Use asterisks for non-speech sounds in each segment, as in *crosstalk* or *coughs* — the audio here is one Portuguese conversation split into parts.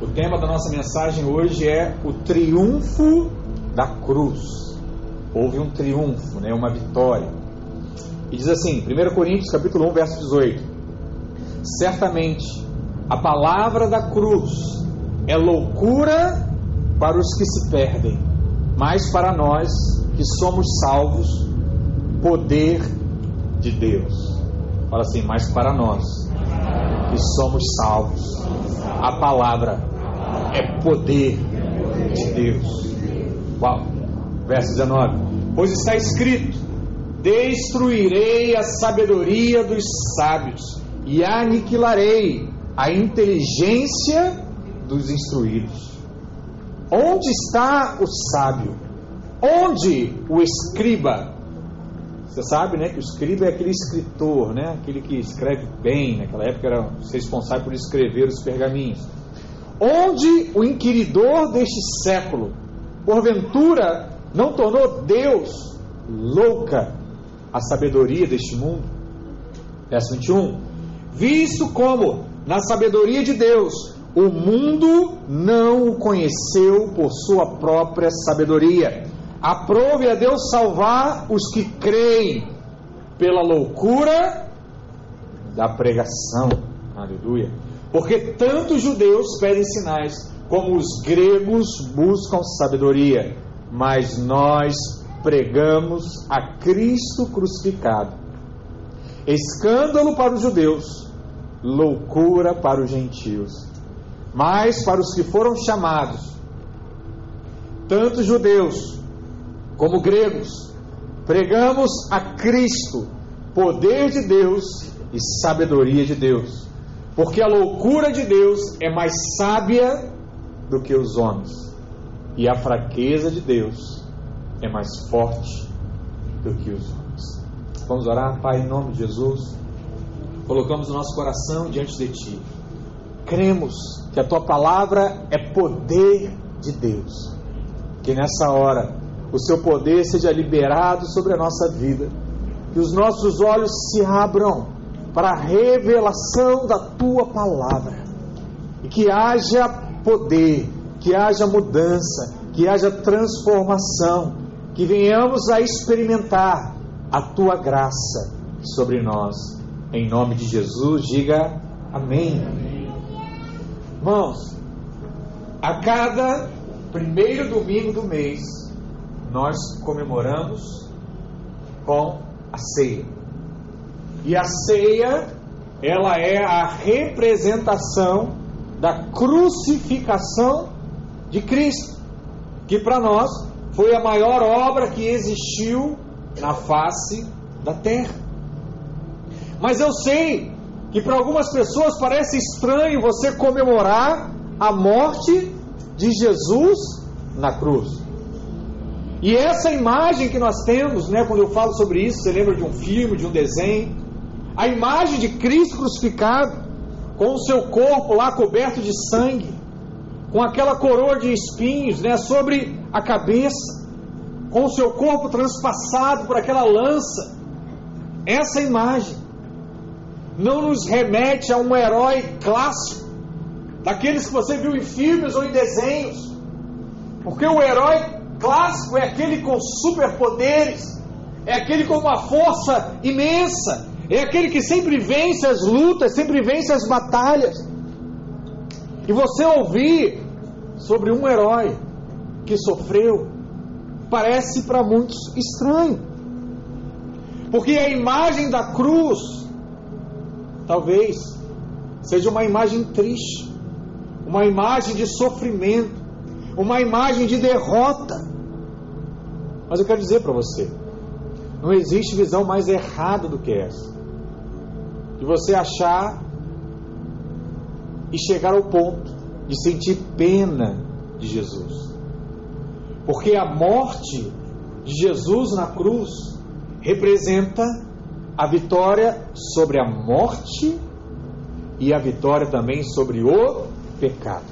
O tema da nossa mensagem hoje é o triunfo da cruz. Houve um triunfo, né, uma vitória. E diz assim, 1 Coríntios capítulo 1, verso 18: Certamente a palavra da cruz é loucura para os que se perdem, mas para nós que somos salvos, poder de Deus. Fala assim, mas para nós que somos salvos, a palavra é poder de Deus. Uau! Verso 19: Pois está escrito: Destruirei a sabedoria dos sábios e aniquilarei a inteligência dos instruídos. Onde está o sábio? Onde o escriba? Você sabe, né, que o escriba é aquele escritor, né, aquele que escreve bem. Naquela época era responsável por escrever os pergaminhos. Onde o inquiridor deste século, porventura, não tornou Deus louca a sabedoria deste mundo? Verso 21. Visto como, na sabedoria de Deus, o mundo não o conheceu por sua própria sabedoria. Aprove a Deus salvar os que creem pela loucura da pregação. Aleluia. Porque tanto os judeus pedem sinais, como os gregos buscam sabedoria. Mas nós pregamos a Cristo crucificado. Escândalo para os judeus, loucura para os gentios. Mas para os que foram chamados, tanto judeus como gregos, pregamos a Cristo, poder de Deus e sabedoria de Deus. Porque a loucura de Deus é mais sábia do que os homens, e a fraqueza de Deus é mais forte do que os homens. Vamos orar, Pai, em nome de Jesus. Colocamos o nosso coração diante de Ti. Cremos que a Tua palavra é poder de Deus. Que nessa hora o Seu poder seja liberado sobre a nossa vida. Que os nossos olhos se abram para a revelação da Tua palavra. E que haja poder, que haja mudança, que haja transformação que venhamos a experimentar a tua graça sobre nós. Em nome de Jesus, diga amém. amém. Irmãos, a cada primeiro domingo do mês, nós comemoramos com a ceia. E a ceia, ela é a representação da crucificação de Cristo, que para nós foi a maior obra que existiu na face da terra. Mas eu sei que para algumas pessoas parece estranho você comemorar a morte de Jesus na cruz. E essa imagem que nós temos, né, quando eu falo sobre isso, você lembra de um filme, de um desenho? A imagem de Cristo crucificado, com o seu corpo lá coberto de sangue, com aquela coroa de espinhos né, sobre a cabeça, com o seu corpo transpassado por aquela lança. Essa imagem não nos remete a um herói clássico, daqueles que você viu em filmes ou em desenhos, porque o herói clássico é aquele com superpoderes, é aquele com uma força imensa, é aquele que sempre vence as lutas, sempre vence as batalhas. E você ouvir sobre um herói que sofreu, parece para muitos estranho. Porque a imagem da cruz, talvez, seja uma imagem triste, uma imagem de sofrimento, uma imagem de derrota. Mas eu quero dizer para você: não existe visão mais errada do que essa. De você achar e chegar ao ponto de sentir pena de Jesus. Porque a morte de Jesus na cruz representa a vitória sobre a morte e a vitória também sobre o pecado.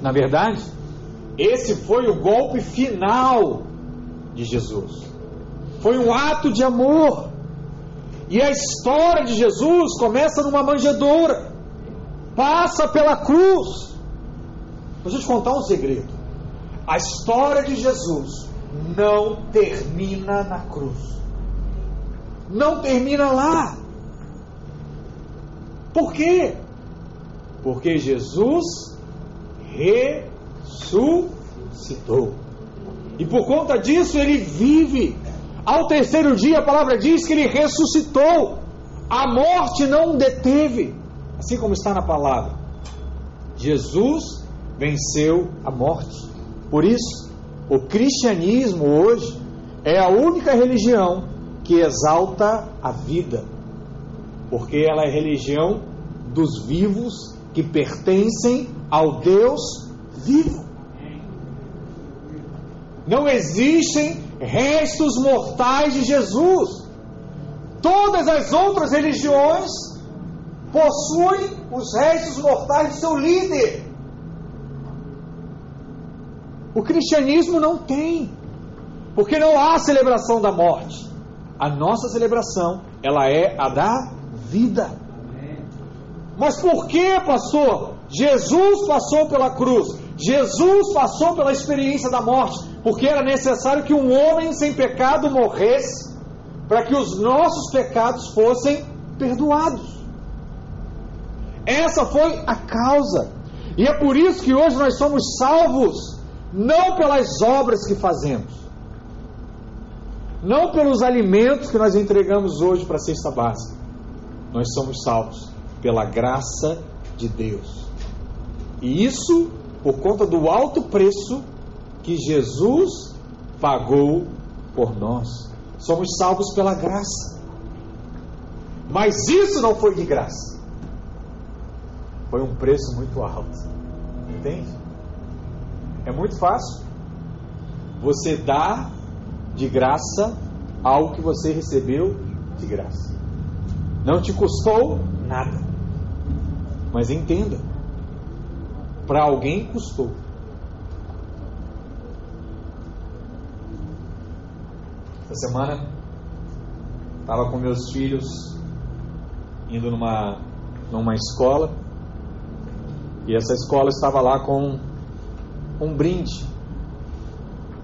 Na verdade, esse foi o golpe final de Jesus. Foi um ato de amor. E a história de Jesus começa numa manjedoura, passa pela cruz, eu te contar um segredo. A história de Jesus não termina na cruz. Não termina lá. Por quê? Porque Jesus ressuscitou. E por conta disso ele vive. Ao terceiro dia, a palavra diz que ele ressuscitou. A morte não o deteve. Assim como está na palavra. Jesus venceu a morte. Por isso, o cristianismo hoje é a única religião que exalta a vida. Porque ela é religião dos vivos que pertencem ao Deus vivo. Não existem restos mortais de Jesus. Todas as outras religiões possuem os restos mortais de seu líder. O cristianismo não tem, porque não há celebração da morte. A nossa celebração, ela é a da vida. Mas por que, pastor? Jesus passou pela cruz. Jesus passou pela experiência da morte, porque era necessário que um homem sem pecado morresse para que os nossos pecados fossem perdoados. Essa foi a causa. E é por isso que hoje nós somos salvos, não pelas obras que fazemos, não pelos alimentos que nós entregamos hoje para a cesta básica. Nós somos salvos pela graça de Deus. E isso por conta do alto preço que Jesus pagou por nós. Somos salvos pela graça. Mas isso não foi de graça. Foi um preço muito alto. Entende? É muito fácil. Você dá de graça algo que você recebeu de graça. Não te custou nada. Mas entenda, para alguém custou. Essa semana estava com meus filhos indo numa, numa escola e essa escola estava lá com um brinde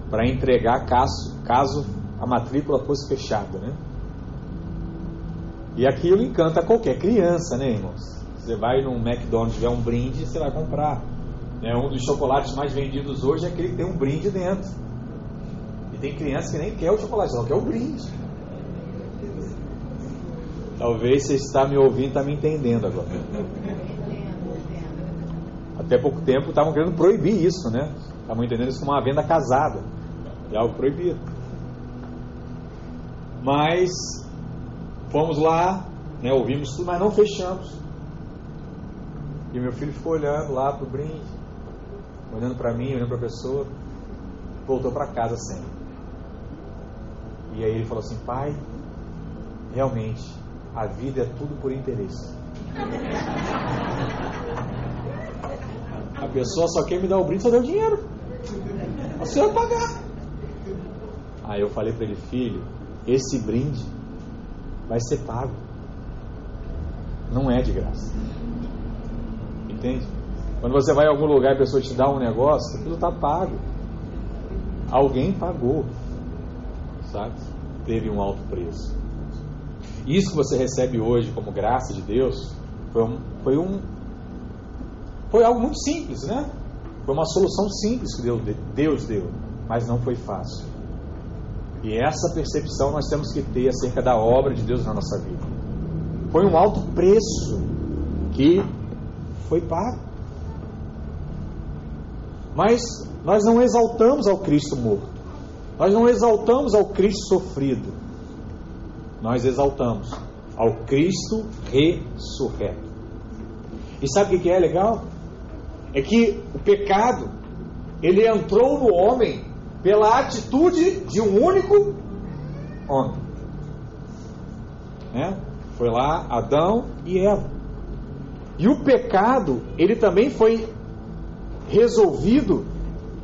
para entregar caso, caso a matrícula fosse fechada, né? E aquilo encanta qualquer criança, né, irmãos? Você vai num McDonald's, tiver um brinde, você vai comprar. É, um dos chocolates mais vendidos hoje é aquele que tem um brinde dentro. Tem criança que nem quer o chocolate, só quer o brinde. Talvez você está me ouvindo, está me entendendo agora. Até pouco tempo estavam querendo proibir isso, né? Estavam entendendo isso como uma venda casada. É algo proibido. Mas Fomos lá, né, ouvimos tudo, mas não fechamos. E meu filho ficou olhando lá para o brinde, olhando para mim, olhando para a pessoa, voltou para casa sem. E aí ele falou assim: Pai, realmente, a vida é tudo por interesse. A pessoa só quer me dar o brinde, só deu dinheiro. Você vai pagar. Aí eu falei para ele, filho, esse brinde vai ser pago. Não é de graça. Entende? Quando você vai em algum lugar e a pessoa te dá um negócio, aquilo está pago. Alguém pagou. Sabe? Teve um alto preço. Isso que você recebe hoje como graça de Deus foi um, foi um foi algo muito simples, né? Foi uma solução simples que Deus deu, mas não foi fácil. E essa percepção nós temos que ter acerca da obra de Deus na nossa vida. Foi um alto preço que foi pago. Mas nós não exaltamos ao Cristo morto. Nós não exaltamos ao Cristo sofrido. Nós exaltamos ao Cristo ressurreto. E sabe o que é legal? É que o pecado ele entrou no homem pela atitude de um único homem. É? Foi lá Adão e Eva. E o pecado, ele também foi resolvido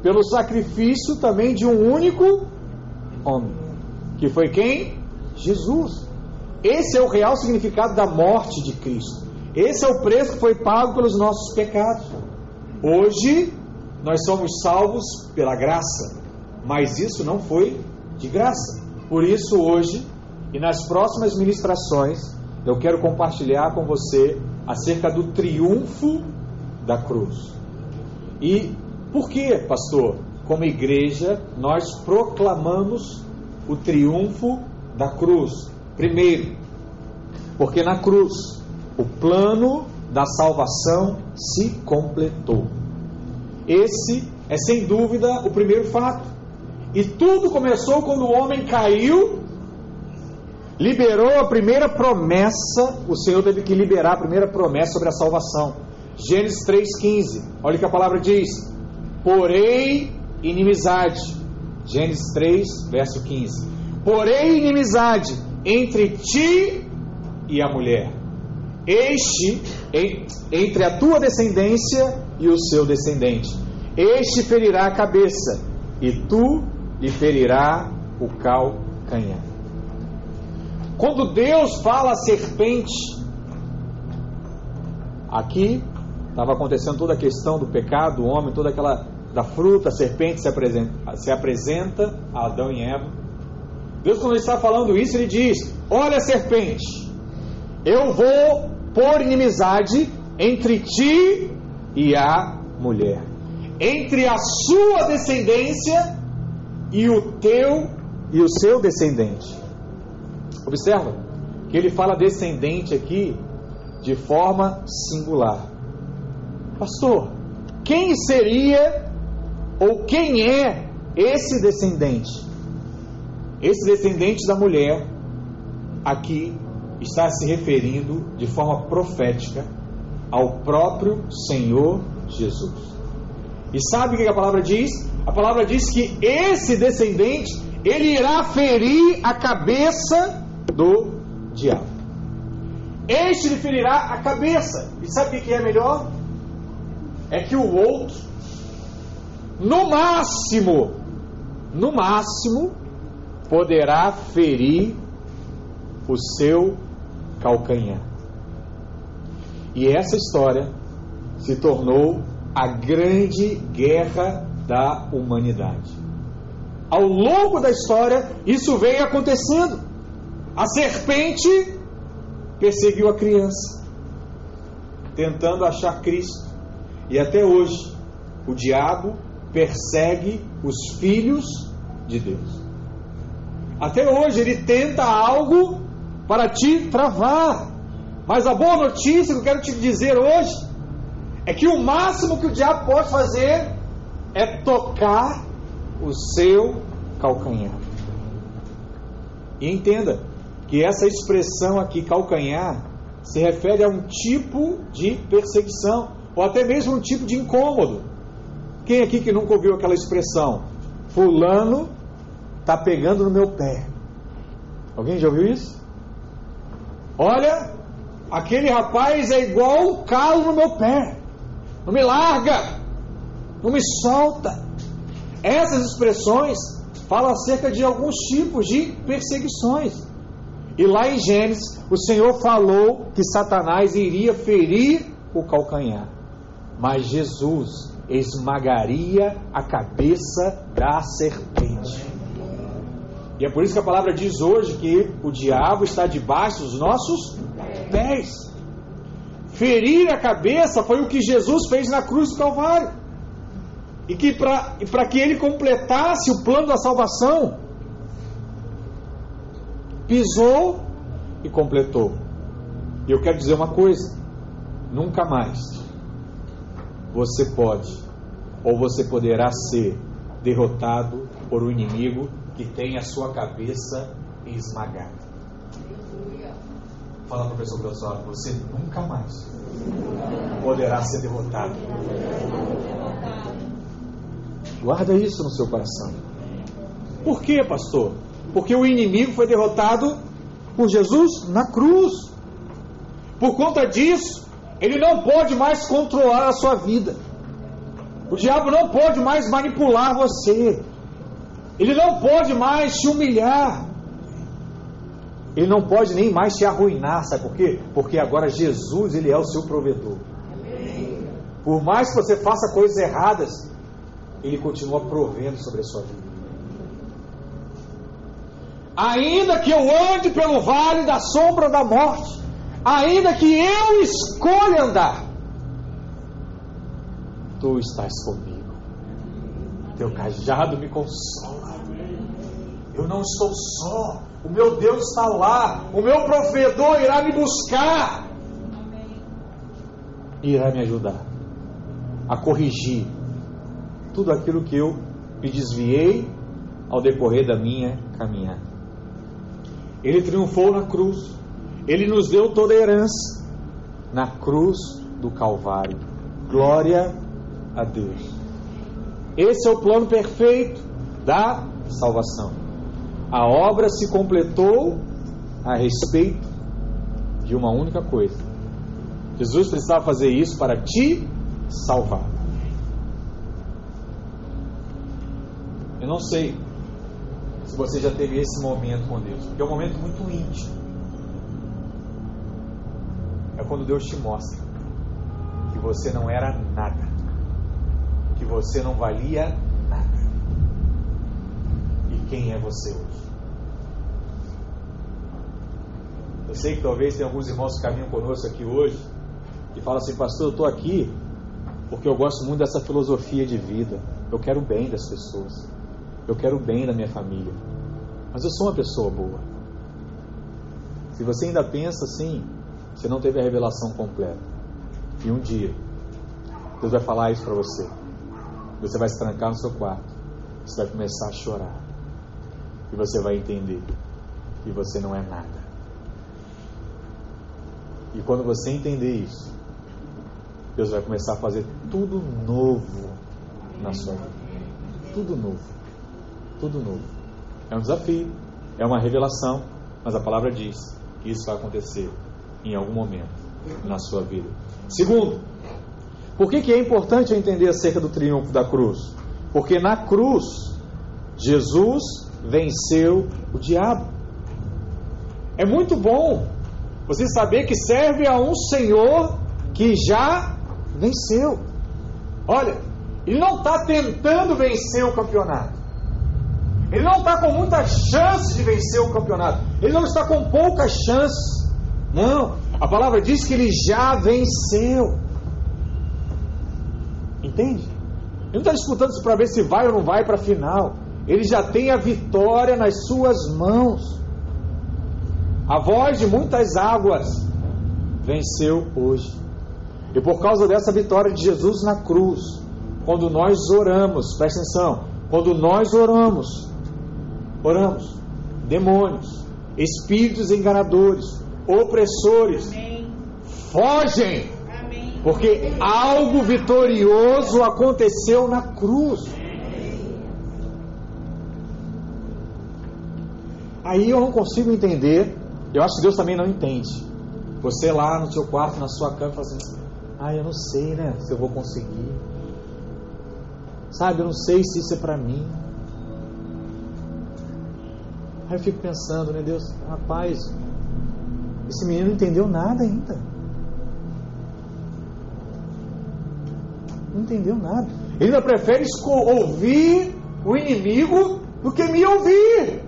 pelo sacrifício também de um único homem. Que foi quem? Jesus. Esse é o real significado da morte de Cristo. Esse é o preço que foi pago pelos nossos pecados. Hoje, nós somos salvos pela graça, mas isso não foi de graça. Por isso, hoje e nas próximas ministrações, eu quero compartilhar com você acerca do triunfo da cruz. E por que, pastor, como igreja, nós proclamamos o triunfo da cruz? Primeiro, porque na cruz o plano da salvação se completou. Esse é sem dúvida o primeiro fato. E tudo começou quando o homem caiu, liberou a primeira promessa, o Senhor teve que liberar a primeira promessa sobre a salvação. Gênesis 3,15. Olha o que a palavra diz: Porém, inimizade. Gênesis 3, verso 15. Porém, inimizade entre ti e a mulher. Este, entre a tua descendência e o seu descendente. Este ferirá a cabeça, e tu lhe ferirá o calcanhar. Quando Deus fala a serpente, aqui estava acontecendo toda a questão do pecado, do homem, toda aquela da fruta, a serpente se apresenta, se apresenta a Adão e Eva. Deus, quando ele está falando isso, ele diz: Olha, serpente, eu vou pôr inimizade entre ti e a mulher, entre a sua descendência e o teu e o seu descendente. Observa que ele fala descendente aqui de forma singular. Pastor, quem seria ou quem é esse descendente? Esse descendente da mulher aqui está se referindo de forma profética ao próprio Senhor Jesus. E sabe o que a palavra diz? A palavra diz que esse descendente ele irá ferir a cabeça do diabo. Este lhe ferirá a cabeça. E sabe o que é melhor? É que o outro, no máximo, no máximo, poderá ferir o seu calcanhar. E essa história se tornou a grande guerra da humanidade. Ao longo da história, isso vem acontecendo. A serpente perseguiu a criança, tentando achar Cristo. E até hoje, o diabo persegue os filhos de Deus. Até hoje, ele tenta algo para te travar. Mas a boa notícia que eu quero te dizer hoje é que o máximo que o diabo pode fazer é tocar o seu calcanhar. E entenda que essa expressão aqui, calcanhar, se refere a um tipo de perseguição, ou até mesmo um tipo de incômodo. Quem aqui que nunca ouviu aquela expressão? Fulano está pegando no meu pé. Alguém já ouviu isso? Olha, aquele rapaz é igual o calo no meu pé. Não me larga, não me solta. Essas expressões falam acerca de alguns tipos de perseguições. E lá em Gênesis, o Senhor falou que Satanás iria ferir o calcanhar, mas Jesus esmagaria a cabeça da serpente. E é por isso que a palavra diz hoje que o diabo está debaixo dos nossos pés. Ferir a cabeça foi o que Jesus fez na cruz do Calvário. E que para que ele completasse o plano da salvação, pisou e completou. E eu quero dizer uma coisa: nunca mais você pode ou você poderá ser derrotado por um inimigo que tem a sua cabeça esmagada. Fala para o professor do seu você nunca mais poderá ser derrotado. Guarda isso no seu coração. Por quê, pastor? Porque o inimigo foi derrotado por Jesus na cruz. Por conta disso, ele não pode mais controlar a sua vida. O diabo não pode mais manipular você. Ele não pode mais te humilhar. Ele não pode nem mais te arruinar, sabe por quê? Porque agora Jesus, ele é o seu provedor. Por mais que você faça coisas erradas, Ele continua provendo sobre a sua vida. Ainda que eu ande pelo vale da sombra da morte, ainda que eu escolha andar, tu estás comigo. Teu cajado me consola. Eu não estou só. O meu Deus está lá. O meu provedor irá me buscar. Irá me ajudar a corrigir tudo aquilo que eu me desviei ao decorrer da minha caminhada. Ele triunfou na cruz. Ele nos deu toda a herança na cruz do Calvário. Glória a Deus. Esse é o plano perfeito da salvação. A obra se completou a respeito de uma única coisa. Jesus precisava fazer isso para te salvar. Eu não sei se você já teve esse momento com Deus, porque é um momento muito íntimo. Quando Deus te mostra que você não era nada, que você não valia nada. E quem é você hoje? Eu sei que talvez tem alguns irmãos que caminham conosco aqui hoje e falam assim, pastor, eu estou aqui porque eu gosto muito dessa filosofia de vida. Eu quero o bem das pessoas. Eu quero o bem da minha família. Mas eu sou uma pessoa boa. Se você ainda pensa assim, você não teve a revelação completa. E um dia, Deus vai falar isso para você. Você vai se trancar no seu quarto. Você vai começar a chorar. E você vai entender que você não é nada. E quando você entender isso, Deus vai começar a fazer tudo novo na sua vida. Tudo novo tudo novo. É um desafio, é uma revelação, mas a palavra diz que isso vai acontecer em algum momento na sua vida. Segundo, por que, que é importante entender acerca do triunfo da cruz? Porque na cruz, Jesus venceu o diabo. É muito bom você saber que serve a um Senhor que já venceu. Olha, ele não está tentando vencer o campeonato. Ele não está com muita chance de vencer o campeonato. Ele não está com poucas chances. Não. A palavra diz que ele já venceu. Entende? Ele não está disputando isso para ver se vai ou não vai para a final. Ele já tem a vitória nas suas mãos. A voz de muitas águas venceu hoje. E por causa dessa vitória de Jesus na cruz, quando nós oramos, presta atenção, quando nós oramos, Oramos. Demônios, espíritos enganadores, opressores, Amém. fogem. Amém. Porque algo vitorioso aconteceu na cruz. Aí eu não consigo entender. Eu acho que Deus também não entende. Você lá no seu quarto, na sua cama, fazendo assim: Ah, eu não sei, né? Se eu vou conseguir. Sabe, eu não sei se isso é para mim. Aí eu fico pensando, né, Deus, rapaz, esse menino não entendeu nada ainda. Não entendeu nada. Ele ainda prefere ouvir o inimigo do que me ouvir.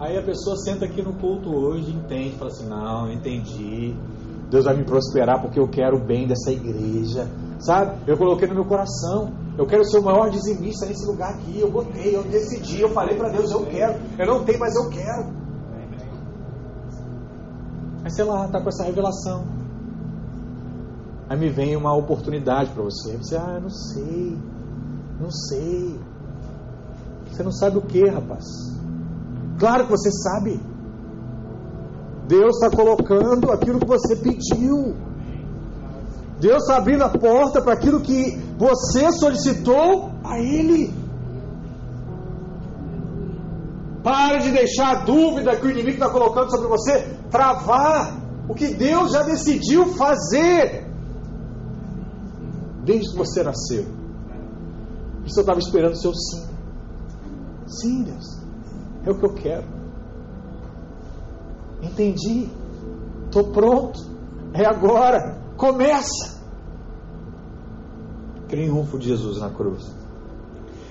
Aí a pessoa senta aqui no culto hoje entende, fala assim: não, entendi. Deus vai me prosperar porque eu quero o bem dessa igreja. Sabe? Eu coloquei no meu coração. Eu quero ser o maior dizimista nesse lugar aqui. Eu botei, eu decidi, eu falei para Deus, eu quero. Eu não tenho, mas eu quero. Aí sei lá, tá com essa revelação. Aí me vem uma oportunidade para você. Você, ah, eu não sei. Não sei. Você não sabe o que, rapaz? Claro que você sabe. Deus está colocando aquilo que você pediu. Deus está abrindo a porta para aquilo que você solicitou a Ele. Pare de deixar a dúvida que o inimigo está colocando sobre você travar o que Deus já decidiu fazer desde que você nasceu. Isso eu estava esperando o seu sim. Sim, Deus. É o que eu quero. Entendi. Estou pronto. É agora. Começa. triunfo de Jesus na cruz.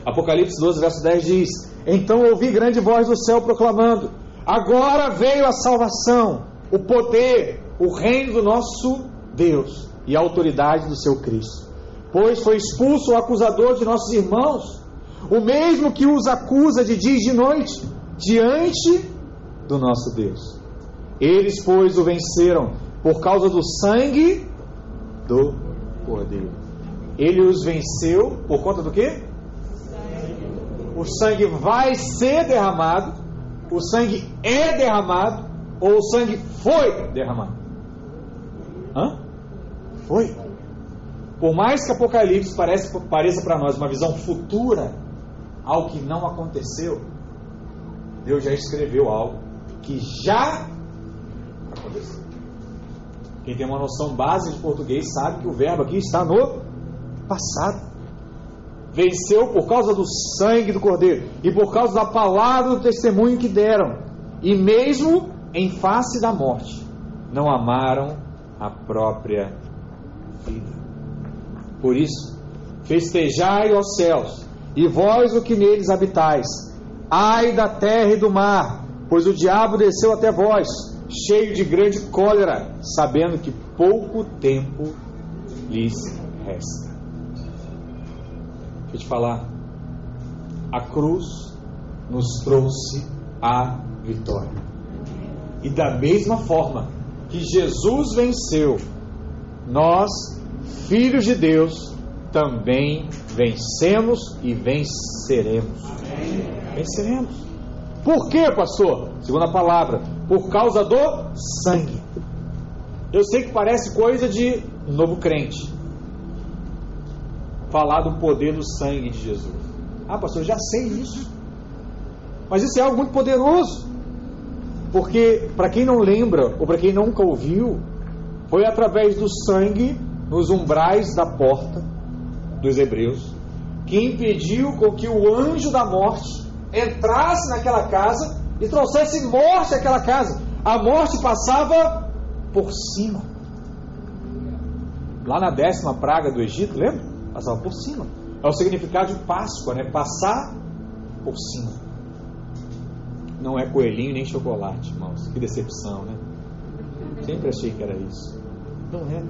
Apocalipse 12, verso 10 diz: Então ouvi grande voz do céu proclamando: Agora veio a salvação, o poder, o reino do nosso Deus e a autoridade do seu Cristo. Pois foi expulso o acusador de nossos irmãos, o mesmo que os acusa de dia e de noite, diante do nosso Deus. Eles, pois, o venceram por causa do sangue do Cordeiro. Ele os venceu por conta do quê? O sangue vai ser derramado, o sangue é derramado, ou o sangue foi derramado? Hã? Foi. Por mais que Apocalipse pareça, pareça para nós uma visão futura, algo que não aconteceu, Deus já escreveu algo que já aconteceu. Quem tem uma noção base de português sabe que o verbo aqui está no passado. Venceu por causa do sangue do Cordeiro e por causa da palavra do testemunho que deram, e mesmo em face da morte, não amaram a própria vida. Por isso, festejai aos céus, e vós o que neles habitais, ai da terra e do mar, pois o diabo desceu até vós cheio de grande cólera, sabendo que pouco tempo lhes resta. Deixa eu te falar, a cruz nos trouxe a vitória. E da mesma forma que Jesus venceu, nós, filhos de Deus, também vencemos e venceremos. Amém. Venceremos. Por quê, pastor? Segunda palavra, por causa do sangue. Eu sei que parece coisa de novo crente. Falar do poder do sangue de Jesus. Ah, pastor, eu já sei isso. Mas isso é algo muito poderoso. Porque, para quem não lembra, ou para quem nunca ouviu, foi através do sangue nos umbrais da porta dos hebreus que impediu com que o anjo da morte entrasse naquela casa e trouxesse morte àquela casa. A morte passava por cima. Lá na décima praga do Egito, lembra? Passava por cima. É o significado de Páscoa, né? Passar por cima. Não é coelhinho nem chocolate, irmãos. Que decepção, né? Sempre achei que era isso. Não é.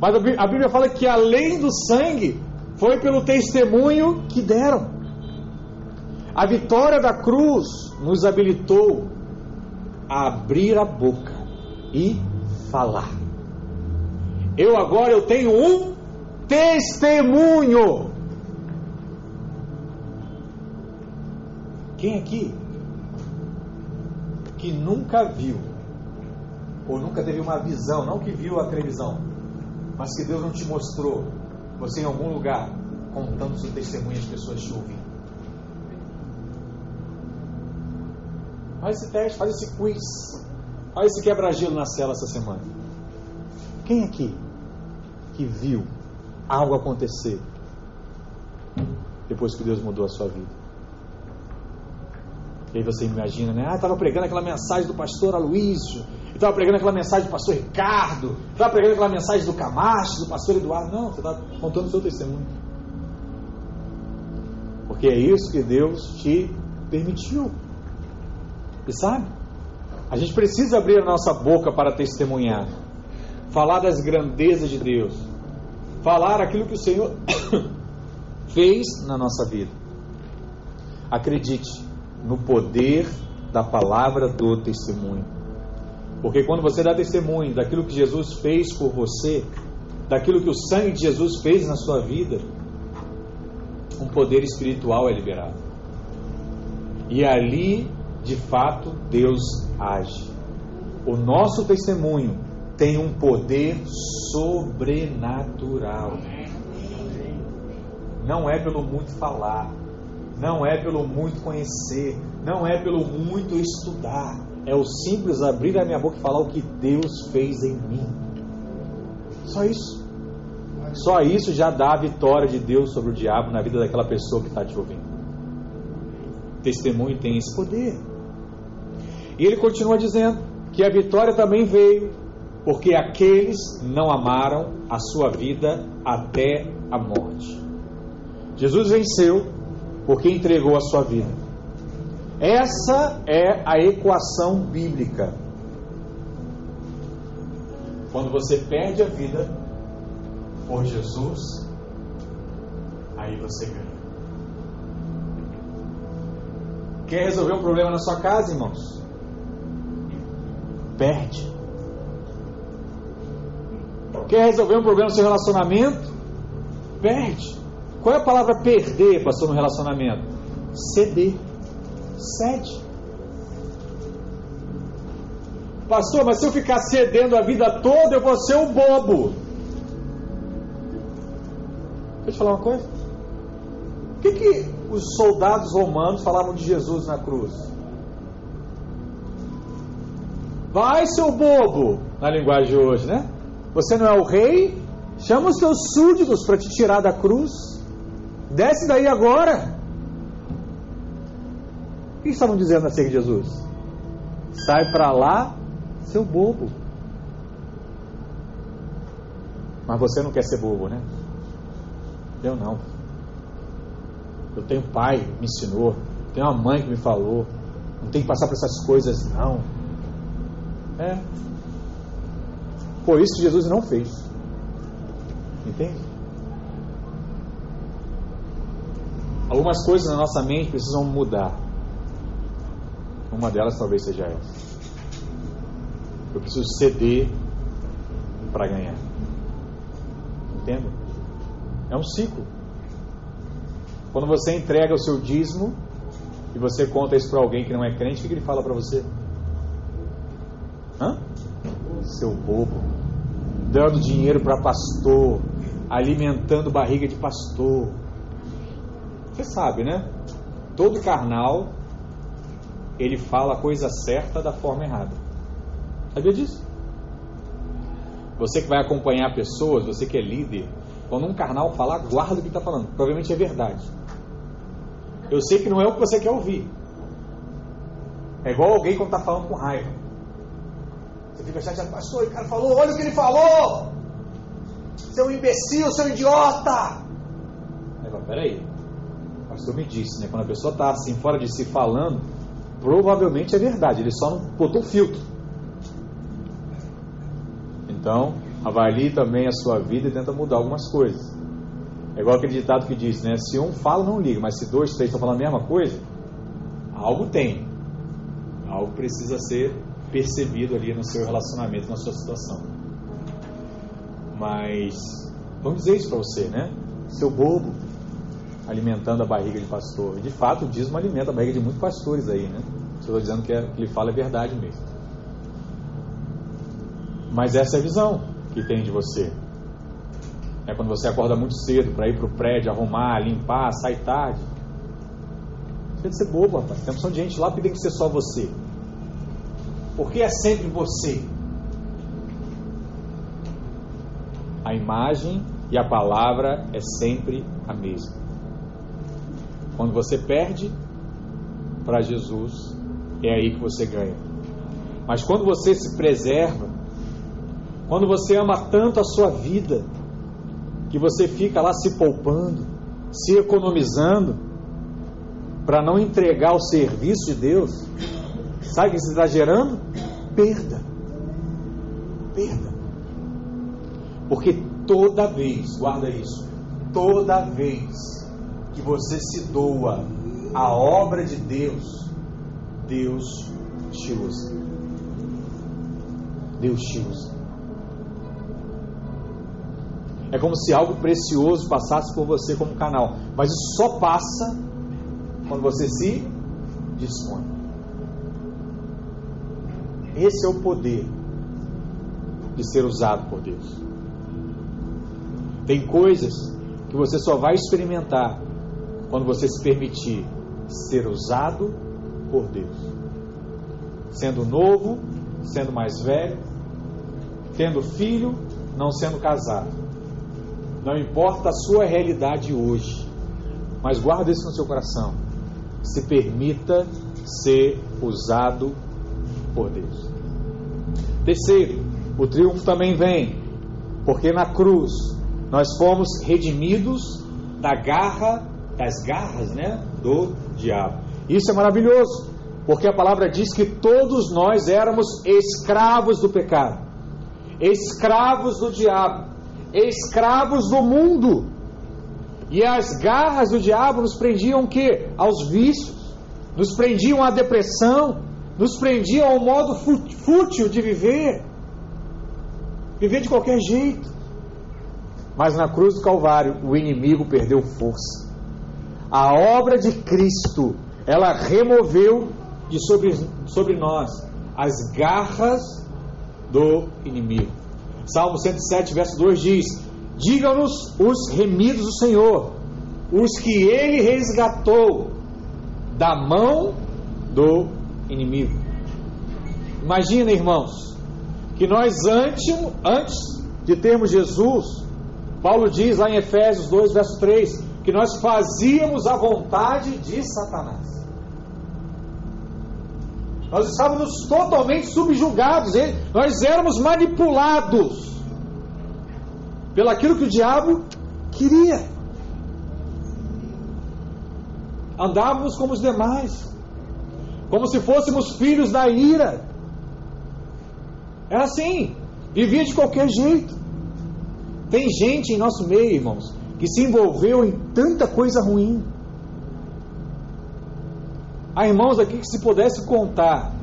Mas a Bíblia fala que além do sangue, foi pelo testemunho que deram. A vitória da cruz nos habilitou a abrir a boca e falar. Eu agora eu tenho um testemunho. Quem aqui que nunca viu ou nunca teve uma visão, não que viu a televisão, mas que Deus não te mostrou, você em algum lugar contando seu testemunho as pessoas te ouvindo? Faz esse teste, faz esse quiz. Faz esse quebra-gelo na cela essa semana. Quem aqui que viu algo acontecer depois que Deus mudou a sua vida? E aí você imagina, né? Ah, estava pregando aquela mensagem do pastor Aloysio, estava pregando aquela mensagem do pastor Ricardo, estava pregando aquela mensagem do Camacho, do pastor Eduardo. Não, você está contando o seu testemunho. Porque é isso que Deus te permitiu. E sabe? A gente precisa abrir a nossa boca para testemunhar, falar das grandezas de Deus, falar aquilo que o Senhor *coughs* fez na nossa vida. Acredite no poder da palavra do testemunho. Porque quando você dá testemunho daquilo que Jesus fez por você, daquilo que o sangue de Jesus fez na sua vida, um poder espiritual é liberado. E ali de fato Deus age. O nosso testemunho tem um poder sobrenatural. Não é pelo muito falar, não é pelo muito conhecer, não é pelo muito estudar. É o simples abrir a minha boca e falar o que Deus fez em mim. Só isso. Só isso já dá a vitória de Deus sobre o diabo na vida daquela pessoa que está te ouvindo. Testemunho tem esse poder. E ele continua dizendo que a vitória também veio porque aqueles não amaram a sua vida até a morte. Jesus venceu porque entregou a sua vida. Essa é a equação bíblica. Quando você perde a vida por Jesus, aí você ganha. Quer resolver um problema na sua casa, irmãos? Perde. Quer resolver um problema no seu relacionamento? Perde. Qual é a palavra perder, pastor, no relacionamento? Ceder. Cede. Pastor, mas se eu ficar cedendo a vida toda, eu vou ser um bobo. Deixa eu te falar uma coisa. O que, que os soldados romanos falavam de Jesus na cruz? Vai, seu bobo, na linguagem de hoje, né? Você não é o rei? Chama os teus súditos para te tirar da cruz. Desce daí agora. O que estavam dizendo acerca de Jesus? Sai para lá, seu bobo. Mas você não quer ser bobo, né? Eu não. Eu tenho um pai que me ensinou, tenho uma mãe que me falou. Não tem que passar por essas coisas, não. É. Por isso Jesus não fez. Entende? Algumas coisas na nossa mente precisam mudar. Uma delas talvez seja essa. Eu preciso ceder para ganhar. Entende? É um ciclo. Quando você entrega o seu dízimo e você conta isso para alguém que não é crente, o que ele fala para você? Hã? Seu bobo. Dando dinheiro para pastor, alimentando barriga de pastor. Você sabe, né? Todo carnal ele fala a coisa certa da forma errada. Sabia disso? Você que vai acompanhar pessoas, você que é líder, quando um carnal falar, guarda o que está falando. Provavelmente é verdade. Eu sei que não é o que você quer ouvir. É igual alguém quando está falando com raiva. Você fica chateado, pastor, o cara falou, olha o que ele falou! Seu imbecil, seu idiota! Aí, peraí. O pastor me disse, né? Quando a pessoa está assim, fora de si falando, provavelmente é verdade, ele só não botou filtro. Então, avalie também a sua vida e tenta mudar algumas coisas. É igual aquele ditado que diz, né? Se um fala, não liga, mas se dois, três estão falando a mesma coisa, algo tem. Algo precisa ser percebido ali no seu relacionamento, na sua situação. Mas, vamos dizer isso para você, né? Seu bobo, alimentando a barriga de pastor. De fato, o dízimo alimenta a barriga de muitos pastores aí, né? Estou dizendo que, é, que ele fala é verdade mesmo. Mas essa é a visão que tem de você. É quando você acorda muito cedo para ir para o prédio, arrumar, limpar, sai tarde. Tem que ser bobo, rapaz. Tem opção de gente lá que tem que ser só você. Porque é sempre você. A imagem e a palavra é sempre a mesma. Quando você perde para Jesus, é aí que você ganha. Mas quando você se preserva, quando você ama tanto a sua vida, que você fica lá se poupando, se economizando, para não entregar o serviço de Deus, sabe o que está gerando? Perda. Perda. Porque toda vez, guarda isso, toda vez que você se doa à obra de Deus, Deus te usa. Deus te usa. É como se algo precioso passasse por você como canal. Mas isso só passa quando você se dispõe. Esse é o poder de ser usado por Deus. Tem coisas que você só vai experimentar quando você se permitir ser usado por Deus. Sendo novo, sendo mais velho, tendo filho, não sendo casado. Não importa a sua realidade hoje, mas guarda isso no seu coração. Se permita ser usado por Deus. Terceiro, o triunfo também vem, porque na cruz nós fomos redimidos da garra, das garras, né, do diabo. Isso é maravilhoso, porque a palavra diz que todos nós éramos escravos do pecado, escravos do diabo, escravos do mundo. E as garras do diabo nos prendiam o quê? Aos vícios, nos prendiam à depressão, nos prendiam ao modo fútil de viver. Viver de qualquer jeito. Mas na cruz do Calvário, o inimigo perdeu força. A obra de Cristo, ela removeu de sobre, sobre nós as garras do inimigo. Salmo 107, verso 2 diz: Digam-nos os remidos do Senhor, os que ele resgatou da mão do inimigo. Imagina, irmãos, que nós antes, antes de termos Jesus, Paulo diz lá em Efésios 2, verso 3, que nós fazíamos a vontade de Satanás. Nós estávamos totalmente subjugados, nós éramos manipulados pelaquilo que o diabo queria. Andávamos como os demais, como se fôssemos filhos da ira. Era assim, vivia de qualquer jeito. Tem gente em nosso meio, irmãos, que se envolveu em tanta coisa ruim. Há irmãos aqui que, se pudesse contar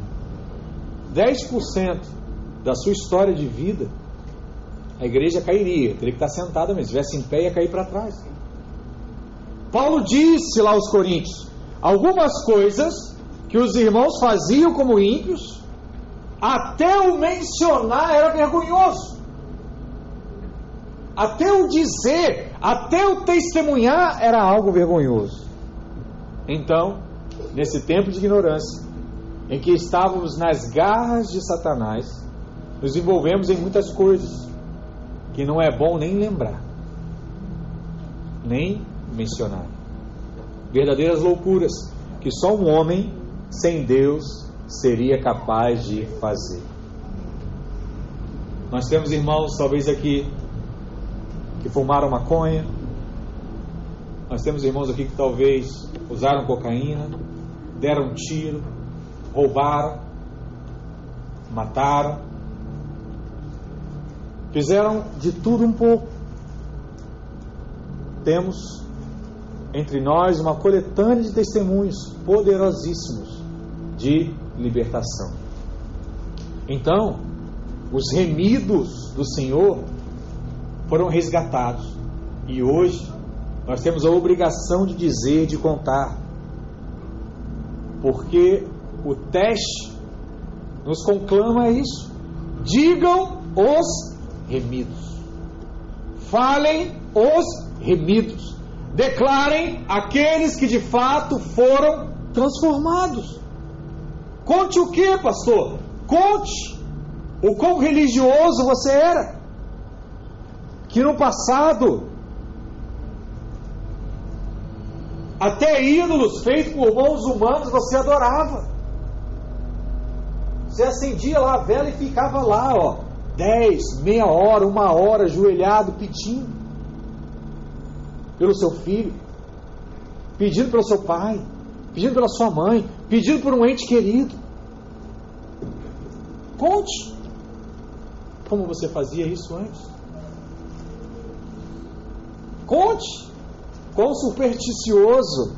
10% da sua história de vida, a igreja cairia, teria que estar sentada mesmo. Se estivesse em pé, ia cair para trás. Paulo disse lá aos Coríntios: algumas coisas que os irmãos faziam como ímpios, até o mencionar era vergonhoso. Até o dizer, até o testemunhar era algo vergonhoso. Então, nesse tempo de ignorância, em que estávamos nas garras de Satanás, nos envolvemos em muitas coisas que não é bom nem lembrar, nem mencionar. Verdadeiras loucuras que só um homem sem Deus seria capaz de fazer. Nós temos irmãos, talvez aqui, que fumaram maconha. Nós temos irmãos aqui que talvez usaram cocaína, deram um tiro, roubaram, mataram, Fizeram de tudo um pouco. Temos entre nós uma coletânea de testemunhos poderosíssimos de libertação. Então, os remidos do Senhor foram resgatados. E hoje nós temos a obrigação de dizer, de contar. Porque o teste nos conclama isso. Digam os remidos. Falem os remidos. Declarem aqueles que de fato foram transformados. Conte o que, pastor? Conte o quão religioso você era. Que no passado, até ídolos feitos por mãos humanas você adorava. Você acendia lá a vela e ficava lá, ó, dez, meia hora, uma hora, ajoelhado, pedindo pelo seu filho, pedindo pelo seu pai, pedindo pela sua mãe, pedindo por um ente querido. Conte como você fazia isso antes. Conte quão supersticioso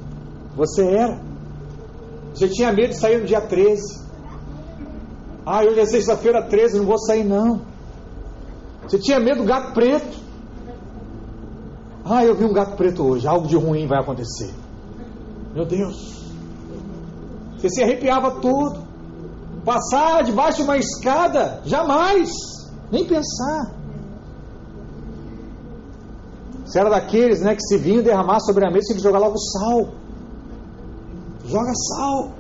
você era. Você tinha medo de sair no dia 13. Ah, hoje é sexta-feira 13, não vou sair não. Você tinha medo do gato preto. Ah, eu vi um gato preto hoje, algo de ruim vai acontecer. Meu Deus. Você se arrepiava todo. Passar debaixo de uma escada, jamais. Nem pensar. Você era daqueles né, que se vinha derramar sobre a mesa, tinha que jogar logo sal. Joga sal.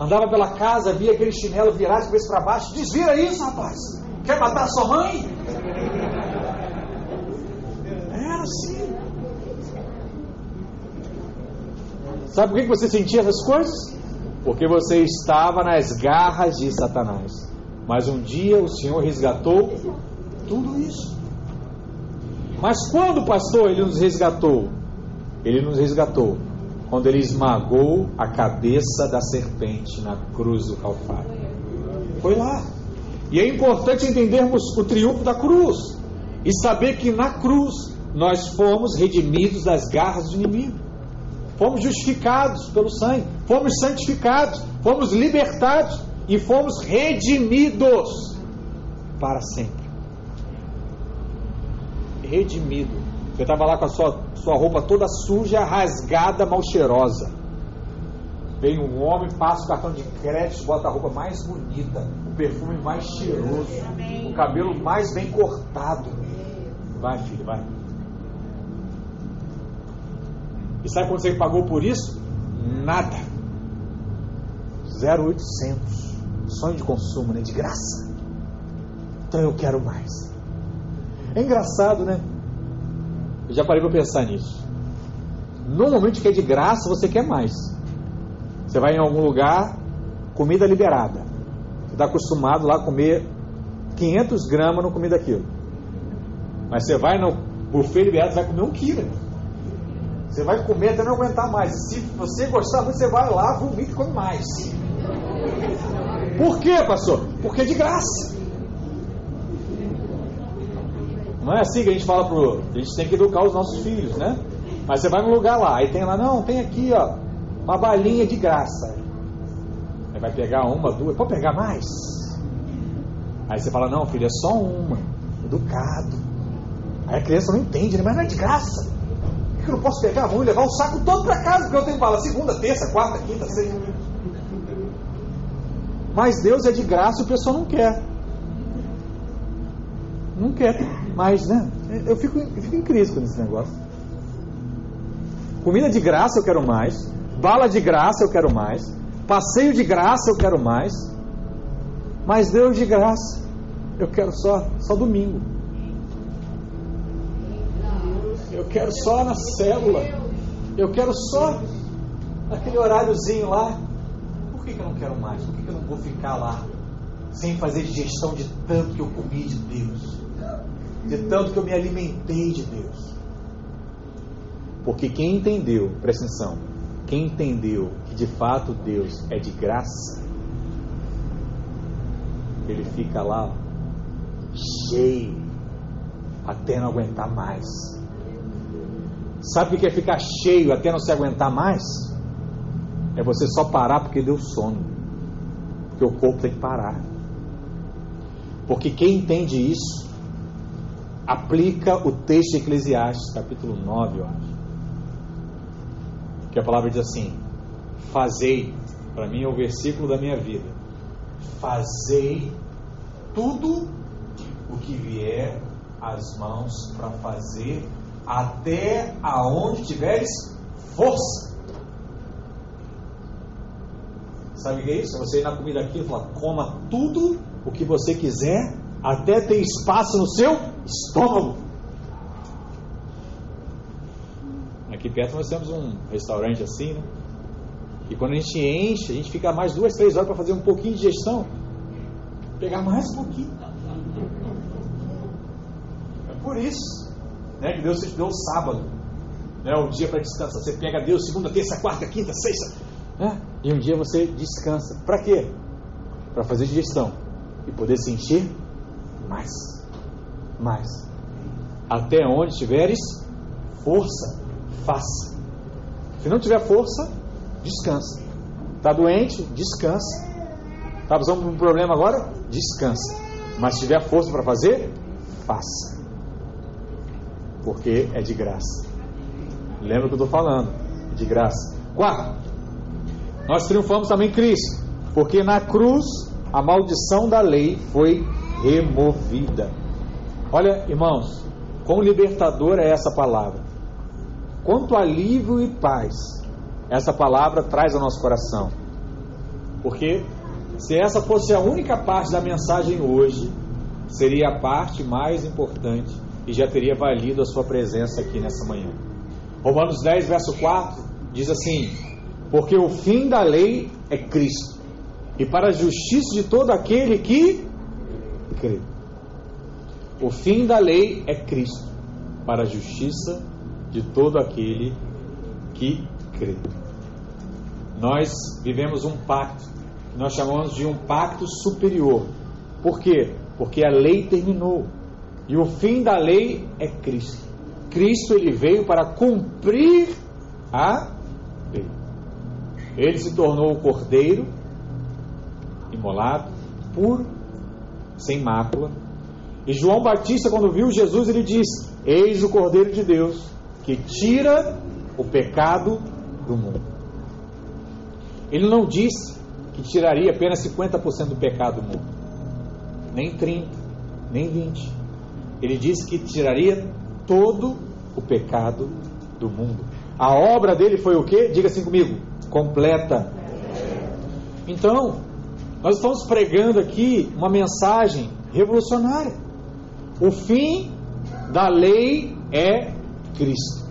Andava pela casa, via aquele chinelo virado de cabeça para baixo. Desvira isso, rapaz. Quer matar sua mãe? Era assim. Sabe por que você sentia essas coisas? porque você estava nas garras de Satanás. Mas um dia o Senhor resgatou tudo isso. Mas quando, pastor, ele nos resgatou? Ele nos resgatou quando ele esmagou a cabeça da serpente na cruz do Calvário. Foi lá. E é importante entendermos o triunfo da cruz e saber que na cruz nós fomos redimidos das garras do inimigo. Fomos justificados pelo sangue, fomos santificados, fomos libertados e fomos redimidos para sempre. Redimido. Você estava lá com a sua, sua roupa toda suja, rasgada, mal cheirosa. Vem um homem, passa o cartão de crédito, bota a roupa mais bonita, o perfume mais cheiroso, o cabelo mais bem cortado. Vai, filho, vai. E sabe quanto você pagou por isso? Nada. 0,800. Sonho de consumo, né? De graça. Então eu quero mais. É engraçado, né? Eu já parei para pensar nisso. Normalmente que é de graça, você quer mais. Você vai em algum lugar, comida liberada. Você está acostumado lá a comer 500 gramas, não comer daquilo. Mas você vai no buffet liberado, você vai comer um quilo. Você vai comer até não aguentar mais. E se você gostar muito, você vai lá, vomita e come mais. Por quê, pastor? Porque é de graça. Não é assim que a gente fala pro. A gente tem que educar os nossos filhos, né? Mas você vai num lugar lá, aí tem lá, não, tem aqui, ó, uma balinha de graça. Aí vai pegar uma, duas, pode pegar mais? Aí você fala, não, filho, é só uma. Educado. Aí a criança não entende, né? Mas não é de graça que eu não posso pegar a mão e levar o saco todo para casa? Porque eu tenho bala segunda, terça, quarta, quinta, sexta. Mas Deus é de graça e o pessoal não quer. Não quer. Mas, né? Eu fico, eu fico em crise com esse negócio. Comida de graça eu quero mais. Bala de graça eu quero mais. Passeio de graça eu quero mais. Mas Deus de graça eu quero só, só domingo. Quero só na célula. Eu quero só naquele horáriozinho lá. Por que, que eu não quero mais? Por que, que eu não vou ficar lá sem fazer digestão de tanto que eu comi de Deus? De tanto que eu me alimentei de Deus? Porque quem entendeu, presta atenção, quem entendeu que de fato Deus é de graça, ele fica lá cheio até não aguentar mais. Sabe o que é ficar cheio até não se aguentar mais? É você só parar porque deu sono. Porque o corpo tem que parar. Porque quem entende isso, aplica o texto de Eclesiastes, capítulo 9, eu acho. Que a palavra diz assim: Fazei, para mim é o versículo da minha vida, fazei tudo o que vier às mãos para fazer até aonde tiveres força. Sabe o que é isso? Você ir na comida aqui e falar, coma tudo o que você quiser, até ter espaço no seu estômago. Aqui perto nós temos um restaurante assim, né? E quando a gente enche, a gente fica mais duas, três horas para fazer um pouquinho de digestão. Pegar mais um pouquinho. É por isso né, que Deus te deu o sábado, né, o dia para descansar. Você pega Deus segunda, terça, quarta, quinta, sexta, né, e um dia você descansa. Para quê? Para fazer digestão e poder se encher mais, mais. Até onde tiveres força, faça. Se não tiver força, descansa. Está doente? Descansa. Está passando por um problema agora? Descansa. Mas se tiver força para fazer, faça porque é de graça. Lembra o que eu estou falando? É de graça. Quarto, nós triunfamos também Cristo, porque na cruz a maldição da lei foi removida. Olha, irmãos, quão libertadora é essa palavra. Quanto alívio e paz essa palavra traz ao nosso coração. Porque se essa fosse a única parte da mensagem hoje, seria a parte mais importante e já teria valido a sua presença aqui nessa manhã. Romanos 10, verso 4 diz assim: Porque o fim da lei é Cristo, e para a justiça de todo aquele que crê. O fim da lei é Cristo, para a justiça de todo aquele que crê. Nós vivemos um pacto, nós chamamos de um pacto superior. Por quê? Porque a lei terminou. E o fim da lei é Cristo. Cristo ele veio para cumprir a lei. Ele se tornou o cordeiro imolado, puro, sem mácula. E João Batista, quando viu Jesus, ele diz: Eis o cordeiro de Deus que tira o pecado do mundo. Ele não disse que tiraria apenas 50% do pecado do mundo, nem 30, nem 20. Ele disse que tiraria todo o pecado do mundo. A obra dele foi o que? Diga assim comigo: completa. Então, nós estamos pregando aqui uma mensagem revolucionária. O fim da lei é Cristo.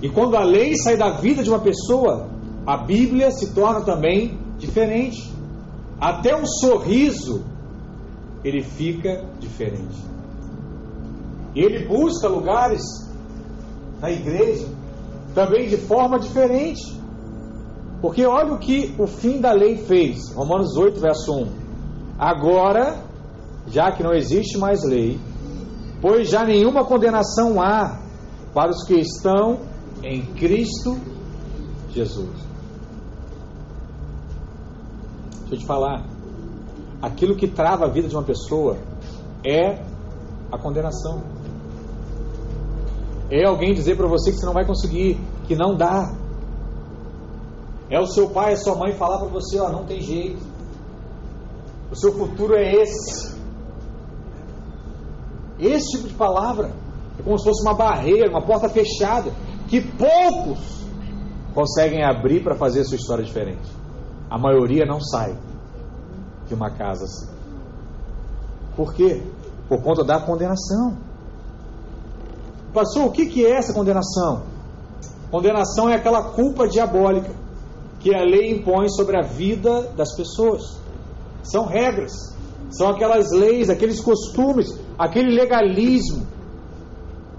E quando a lei sai da vida de uma pessoa, a Bíblia se torna também diferente. Até um sorriso ele fica diferente. Ele busca lugares na igreja também de forma diferente. Porque olha o que o fim da lei fez. Romanos 8, verso 1. Agora, já que não existe mais lei, pois já nenhuma condenação há para os que estão em Cristo Jesus. Deixa eu te falar. Aquilo que trava a vida de uma pessoa é a condenação. É alguém dizer para você que você não vai conseguir, que não dá. É o seu pai, a sua mãe falar para você, ó, não tem jeito. O seu futuro é esse. Esse tipo de palavra é como se fosse uma barreira, uma porta fechada, que poucos conseguem abrir para fazer a sua história diferente. A maioria não sai de uma casa assim. Por quê? Por conta da condenação. Passou, o que, é essa condenação? Condenação é aquela culpa diabólica que a lei impõe sobre a vida das pessoas. São regras, são aquelas leis, aqueles costumes, aquele legalismo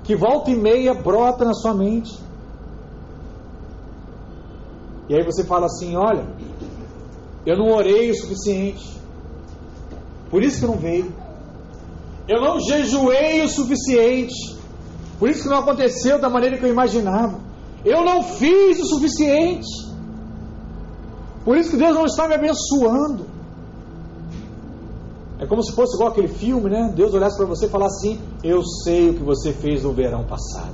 que volta e meia brota na sua mente. E aí você fala assim: olha, eu não orei o suficiente, por isso que não veio. Eu não jejuei o suficiente, por isso que não aconteceu da maneira que eu imaginava. Eu não fiz o suficiente, por isso que Deus não está me abençoando. É como se fosse igual aquele filme, né? Deus olhasse para você e falasse assim: Eu sei o que você fez no verão passado.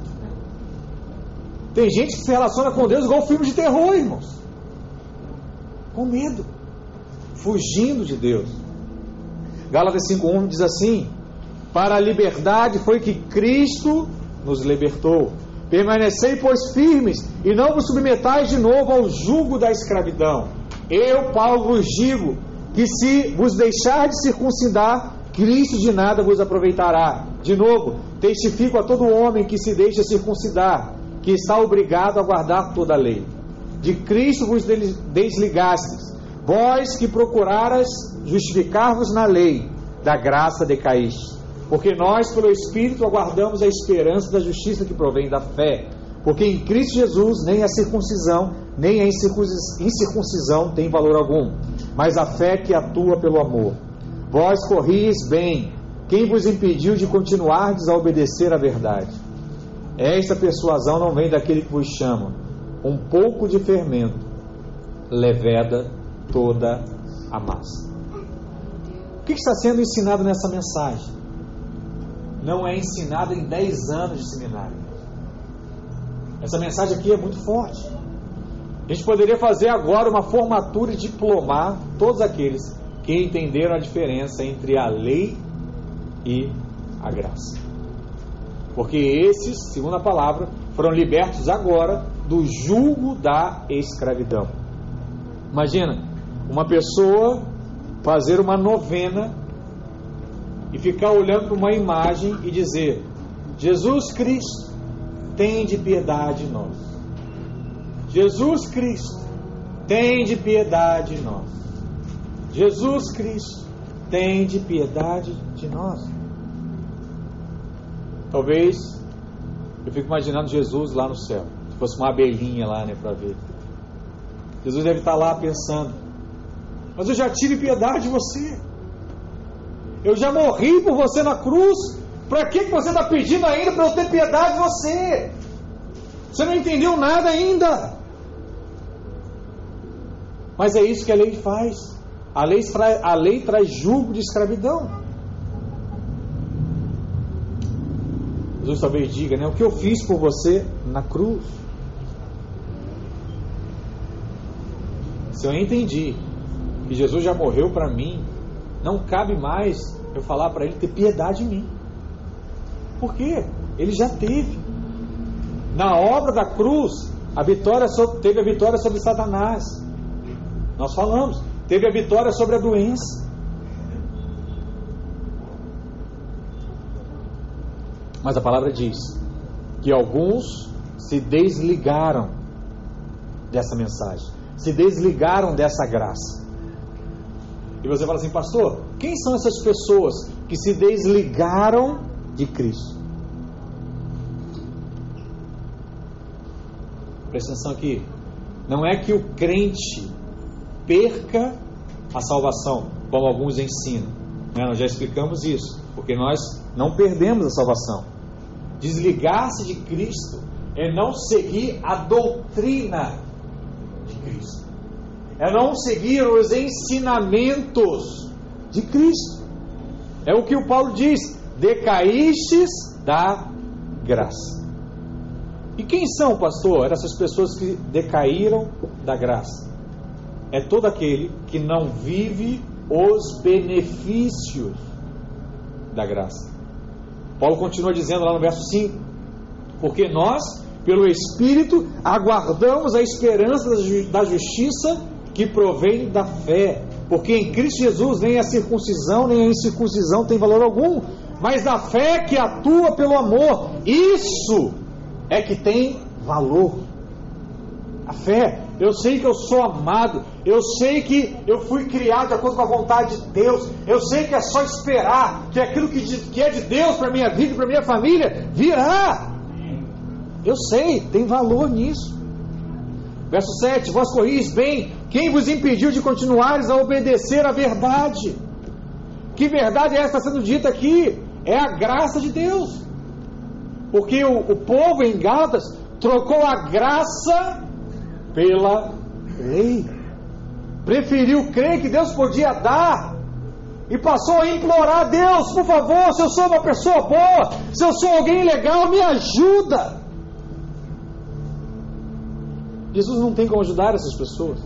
Tem gente que se relaciona com Deus igual filme de terror, irmãos. Com medo, fugindo de Deus. Gálatas 5:1 diz assim: Para a liberdade foi que Cristo nos libertou. Permanecei, pois, firmes e não vos submetais de novo ao jugo da escravidão. Eu, Paulo, vos digo que se vos deixar de circuncidar, Cristo de nada vos aproveitará. De novo, testifico a todo homem que se deixa circuncidar, que está obrigado a guardar toda a lei. De Cristo vos desligastes, vós que procuraras justificar-vos na lei, da graça decaíste. Porque nós, pelo Espírito, aguardamos a esperança da justiça que provém da fé. Porque em Cristo Jesus nem a circuncisão, nem a incircuncisão tem valor algum, mas a fé que atua pelo amor. Vós corris bem, quem vos impediu de continuardes a obedecer à verdade? Esta persuasão não vem daquele que vos chama. Um pouco de fermento leveda toda a massa. O que está sendo ensinado nessa mensagem? Não é ensinado em 10 anos de seminário. Essa mensagem aqui é muito forte. A gente poderia fazer agora uma formatura e diplomar todos aqueles que entenderam a diferença entre a lei e a graça. Porque esses, segundo a palavra, foram libertos agora do julgo da escravidão. Imagina uma pessoa fazer uma novena e ficar olhando para uma imagem e dizer: Jesus Cristo, tem de piedade de nós. Jesus Cristo, tem de piedade de nós. Jesus Cristo, tem de piedade de nós. Talvez eu fico imaginando Jesus lá no céu. Se fosse uma abelhinha lá, né, para ver. Jesus deve estar lá pensando: Mas eu já tive piedade de você. Eu já morri por você na cruz. Para que você está pedindo ainda para eu ter piedade de você? Você não entendeu nada ainda. Mas é isso que a lei faz. A lei, a lei traz julgo de escravidão. Jesus talvez diga, né? O que eu fiz por você na cruz. Se eu entendi que Jesus já morreu para mim, não cabe mais eu falar para ele ter piedade em mim. Por quê? Ele já teve. Na obra da cruz, a vitória sobre, teve a vitória sobre Satanás. Nós falamos, teve a vitória sobre a doença. Mas a palavra diz que alguns se desligaram dessa mensagem, se desligaram dessa graça. E você fala assim, pastor, quem são essas pessoas que se desligaram de Cristo? Presta atenção aqui. Não é que o crente perca a salvação, como alguns ensinam. Né? Nós já explicamos isso, porque nós não perdemos a salvação. Desligar-se de Cristo é não seguir a doutrina de Cristo, é não seguir os ensinamentos de Cristo. É o que o Paulo diz: decaístes da graça. E quem são, pastor? Essas pessoas que decaíram da graça. É todo aquele que não vive os benefícios da graça. Paulo continua dizendo lá no verso 5: Porque nós, pelo Espírito, aguardamos a esperança da justiça que provém da fé. Porque em Cristo Jesus nem a circuncisão nem a incircuncisão tem valor algum, mas a fé que atua pelo amor, isso é que tem valor. A fé, eu sei que eu sou amado, eu sei que eu fui criado de acordo com a vontade de Deus, eu sei que é só esperar que aquilo que, que é de Deus para minha vida e para minha família virá. Eu sei, tem valor nisso. Verso 7: Vós corris bem, quem vos impediu de continuares a obedecer à verdade? Que verdade é esta sendo dita aqui? É a graça de Deus. Porque o, o povo em Gálatas trocou a graça pela lei. Preferiu crer que Deus podia dar e passou a implorar a Deus, por favor, se eu sou uma pessoa boa, se eu sou alguém legal, me ajuda. Jesus não tem como ajudar essas pessoas,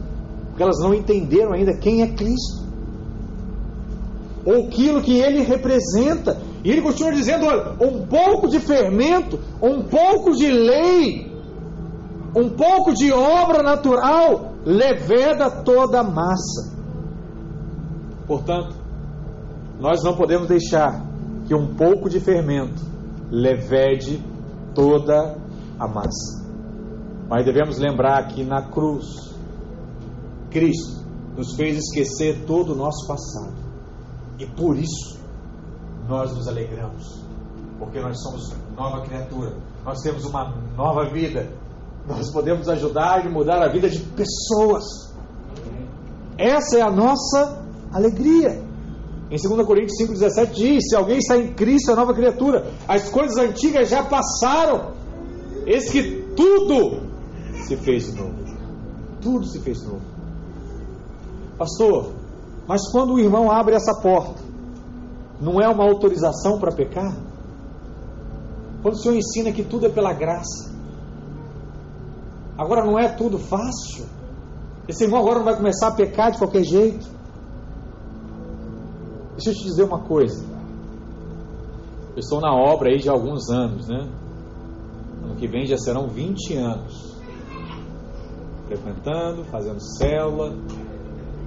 porque elas não entenderam ainda quem é Cristo, ou aquilo que ele representa. E ele continua dizendo: olha, um pouco de fermento, um pouco de lei, um pouco de obra natural leveda toda a massa. Portanto, nós não podemos deixar que um pouco de fermento levede toda a massa. Mas devemos lembrar que na cruz, Cristo nos fez esquecer todo o nosso passado. E por isso nós nos alegramos. Porque nós somos nova criatura. Nós temos uma nova vida nós podemos ajudar e mudar a vida de pessoas. Essa é a nossa alegria. Em 2 Coríntios 5,17 diz: Se alguém está em Cristo, é nova criatura. As coisas antigas já passaram. Eis que tudo se fez novo. Tudo se fez novo. Pastor, mas quando o irmão abre essa porta, não é uma autorização para pecar? Quando o Senhor ensina que tudo é pela graça, Agora não é tudo fácil. Esse irmão agora não vai começar a pecar de qualquer jeito. Deixa eu te dizer uma coisa. Eu estou na obra aí de alguns anos, né? Ano que vem já serão 20 anos. Frequentando, fazendo célula,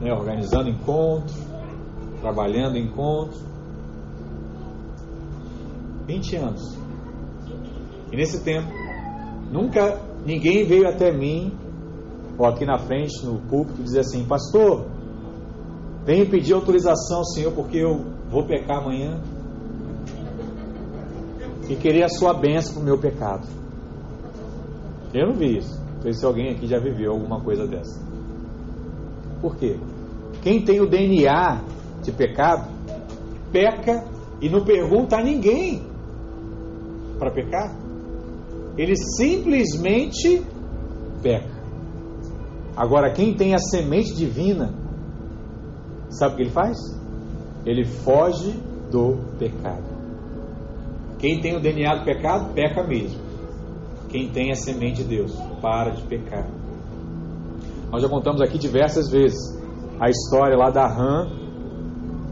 né? organizando encontro, trabalhando encontro. 20 anos. E nesse tempo, nunca Ninguém veio até mim ou aqui na frente, no púlpito, dizer assim: Pastor, venho pedir autorização ao Senhor porque eu vou pecar amanhã e querer a sua bênção para o meu pecado. Eu não vi isso. Não sei se alguém aqui já viveu alguma coisa dessa. Por quê? Quem tem o DNA de pecado, peca e não pergunta a ninguém para pecar. Ele simplesmente peca. Agora, quem tem a semente divina, sabe o que ele faz? Ele foge do pecado. Quem tem o DNA do pecado, peca mesmo. Quem tem a semente de Deus, para de pecar. Nós já contamos aqui diversas vezes a história lá da rã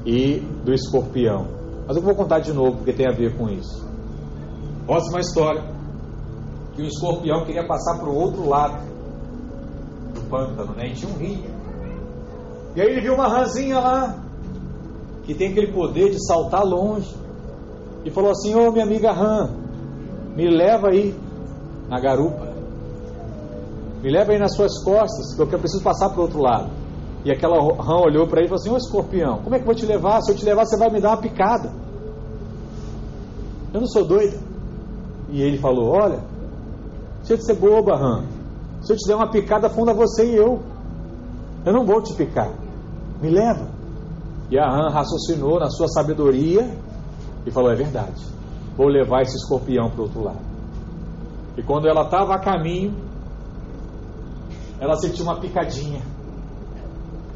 e do escorpião. Mas eu vou contar de novo porque tem a ver com isso. Próxima história. Que o escorpião queria passar para o outro lado do pântano, né? E tinha um rio. E aí ele viu uma rãzinha lá, que tem aquele poder de saltar longe. E falou assim: Ô oh, minha amiga rã, me leva aí na garupa. Me leva aí nas suas costas, porque eu preciso passar para o outro lado. E aquela rã olhou para ele e falou assim: Ô escorpião, como é que eu vou te levar? Se eu te levar, você vai me dar uma picada. Eu não sou doida. E ele falou: Olha, deixa de ser boba, rã. Se eu te der uma picada, funda você e eu. Eu não vou te picar. Me leva. E a rã raciocinou na sua sabedoria e falou: É verdade. Vou levar esse escorpião para o outro lado. E quando ela estava a caminho, ela sentiu uma picadinha.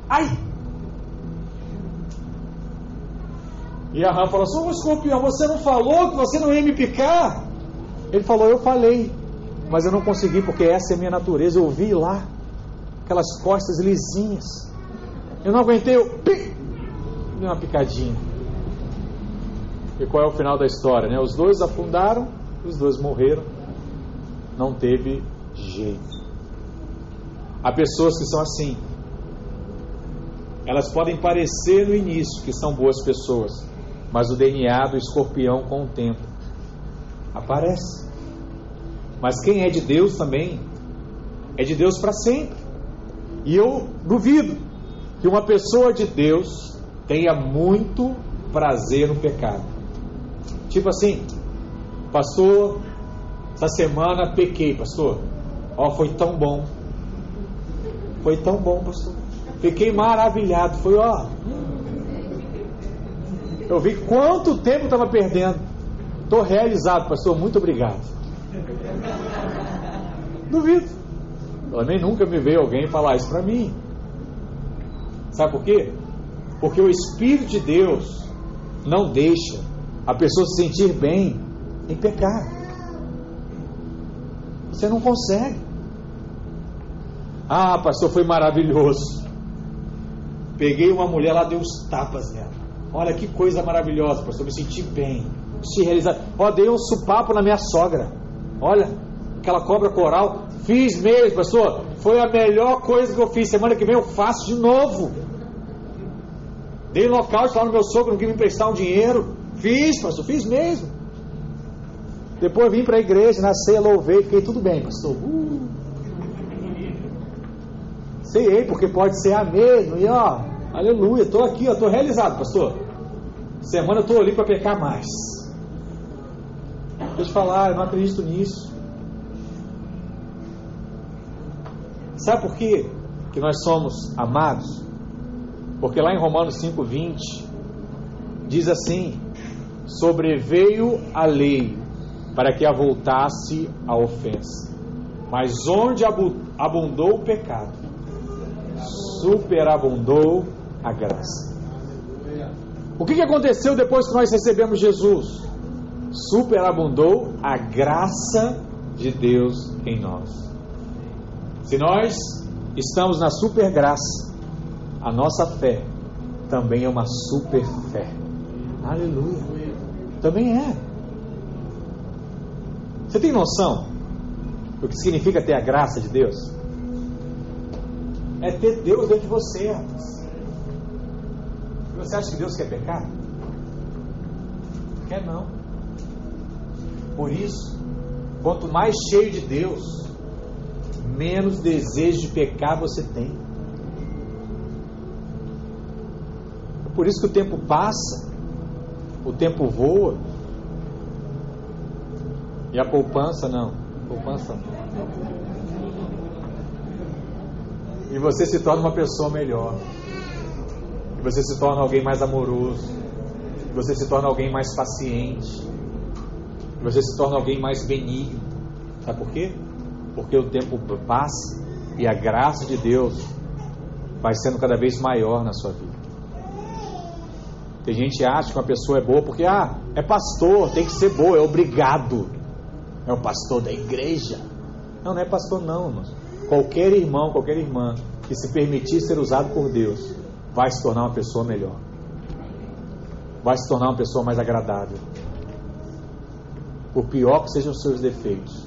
Ai! E a rã falou assim: Ô escorpião, você não falou que você não ia me picar? Ele falou: Eu falei, mas eu não consegui porque essa é a minha natureza. Eu vi lá, aquelas costas lisinhas. Eu não aguentei, eu. Dei uma picadinha. E qual é o final da história? Né? Os dois afundaram, os dois morreram. Não teve jeito. Há pessoas que são assim. Elas podem parecer no início que são boas pessoas, mas o DNA do escorpião com o tempo aparece. Mas quem é de Deus também é de Deus para sempre. E eu duvido que uma pessoa de Deus tenha muito prazer no pecado. Tipo assim, pastor, essa semana pequei, pastor. Ó, oh, foi tão bom. Foi tão bom, pastor. Fiquei maravilhado. Foi, ó. Eu vi quanto tempo estava perdendo. Estou realizado, pastor. Muito obrigado. Duvido. Também nunca me veio alguém falar isso para mim. Sabe por quê? Porque o Espírito de Deus não deixa a pessoa se sentir bem em pecar. Você não consegue. Ah, pastor, foi maravilhoso. Peguei uma mulher lá, dei uns tapas nela. Olha que coisa maravilhosa, pastor. Me senti bem. Se realizar. Ó, dei um supapo na minha sogra. Olha, aquela cobra coral. Fiz mesmo, pastor. Foi a melhor coisa que eu fiz. Semana que vem eu faço de novo. Dei local, lá no meu sogro, não quis me emprestar um dinheiro. Fiz, pastor, fiz mesmo. Depois vim para a igreja, nasci, louvei, fiquei tudo bem, pastor. Uh. Sei, porque pode ser a mesma. E ó, aleluia, estou aqui, estou realizado, pastor. Semana eu estou ali para pecar mais. Deixa eu falar, eu não acredito nisso. Sabe por quê que nós somos amados? Porque lá em Romanos 5,20 diz assim: sobreveio a lei para que avultasse a ofensa. Mas onde abundou o pecado, superabundou a graça. O que aconteceu depois que nós recebemos Jesus? Superabundou a graça de Deus em nós. Se nós estamos na super graça, a nossa fé também é uma super fé. Aleluia. Também é. Você tem noção do que significa ter a graça de Deus? É ter Deus dentro de você. Você acha que Deus quer pecar? Quer não. Por isso, quanto mais cheio de Deus, menos desejo de pecar você tem. É por isso que o tempo passa, o tempo voa, e a poupança não. Poupança não. E você se torna uma pessoa melhor. E você se torna alguém mais amoroso. E você se torna alguém mais paciente. E você se torna alguém mais benigno. Sabe por quê? Porque o tempo passa e a graça de Deus vai sendo cada vez maior na sua vida. Tem gente que acha que uma pessoa é boa porque ah, é pastor, tem que ser boa, é obrigado. É o pastor da igreja. Não, não é pastor não. Qualquer irmão, qualquer irmã que se permitir ser usado por Deus vai se tornar uma pessoa melhor. Vai se tornar uma pessoa mais agradável. Por pior que sejam os seus defeitos.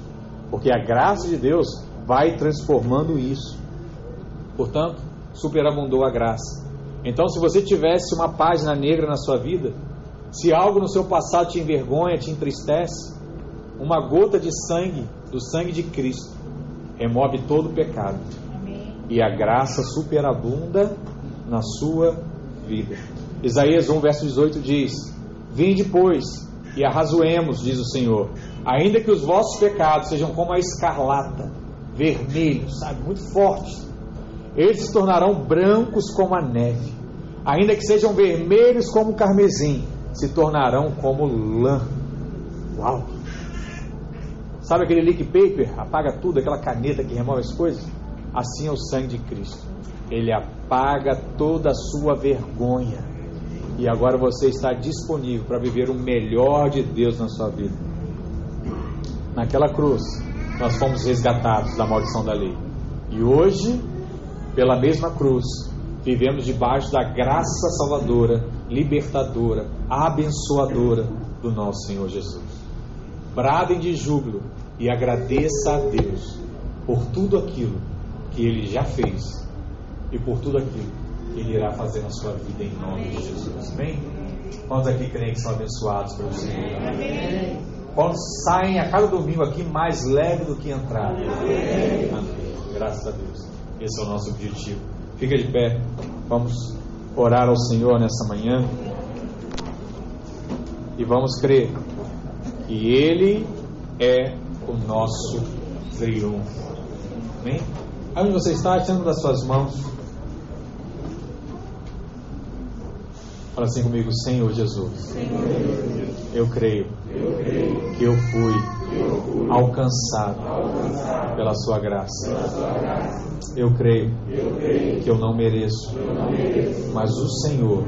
Porque a graça de Deus vai transformando isso. Portanto, superabundou a graça. Então, se você tivesse uma página negra na sua vida, se algo no seu passado te envergonha, te entristece, uma gota de sangue, do sangue de Cristo, remove todo o pecado. Amém. E a graça superabunda na sua vida. Isaías 1, verso 18 diz: Vinde, pois, e arrazoemos, diz o Senhor, ainda que os vossos pecados sejam como a escarlata, vermelhos, sabe, muito fortes, eles se tornarão brancos como a neve, ainda que sejam vermelhos como o carmesim, se tornarão como lã. Uau! Sabe aquele leak paper? Apaga tudo, aquela caneta que remove as coisas? Assim é o sangue de Cristo. Ele apaga toda a sua vergonha. E agora você está disponível para viver o melhor de Deus na sua vida. Naquela cruz, nós fomos resgatados da maldição da lei. E hoje, pela mesma cruz, vivemos debaixo da graça salvadora, libertadora, abençoadora do nosso Senhor Jesus. Bradem de júbilo e agradeça a Deus por tudo aquilo que Ele já fez e por tudo aquilo que Ele irá fazer na sua vida em nome de Jesus. Amém? Quantos aqui creem que são abençoados pelo Senhor? Amém. Quantos saem a cada domingo aqui mais leve do que entraram? Amém. Graças a Deus. Esse é o nosso objetivo. Fica de pé. Vamos orar ao Senhor nessa manhã. E vamos crer que Ele é o nosso triunfo. Amém? Onde você está, estendo das suas mãos. Fala assim comigo, Senhor Jesus. Eu creio que eu fui alcançado pela Sua graça. Eu creio que eu não mereço, mas o Senhor,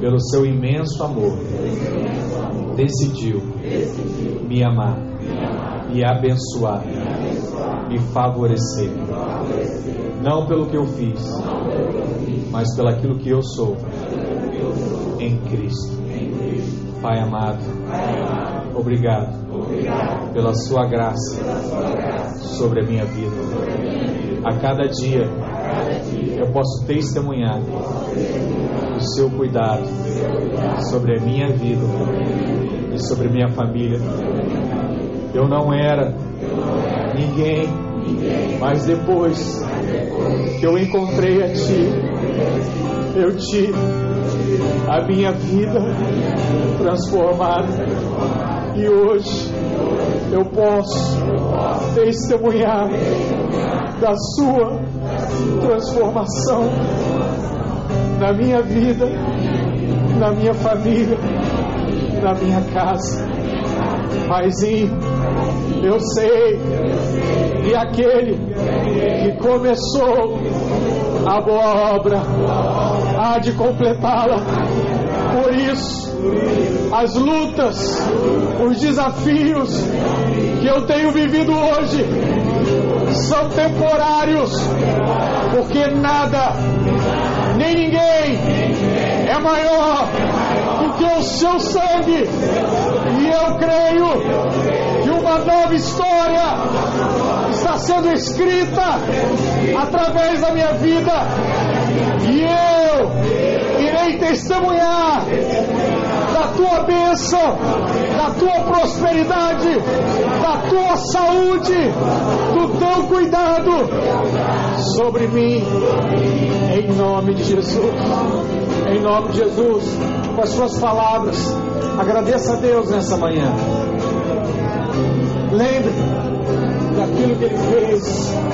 pelo seu imenso amor, decidiu me amar, me abençoar, me favorecer. Não pelo que eu fiz, mas pelo aquilo que eu sou em Cristo. Pai amado, obrigado pela Sua graça sobre a minha vida. A cada dia eu posso testemunhar o Seu cuidado sobre a minha vida e sobre minha família. Eu não era ninguém, mas depois que eu encontrei a Ti, eu tive a minha vida transformada. E hoje eu posso testemunhar da Sua transformação na minha vida, na minha família na minha casa. Paizinho, eu sei que aquele que começou a boa obra há de completá-la. Por isso, as lutas, os desafios que eu tenho vivido hoje são temporários, porque nada, nem ninguém é maior que o seu sangue. E eu creio que uma nova história está sendo escrita através da minha vida. E eu irei testemunhar da tua bênção, da tua prosperidade, da tua saúde, do teu cuidado sobre mim, em nome de Jesus. Em nome de Jesus, com as suas palavras, agradeça a Deus nessa manhã. Lembre daquilo que Ele fez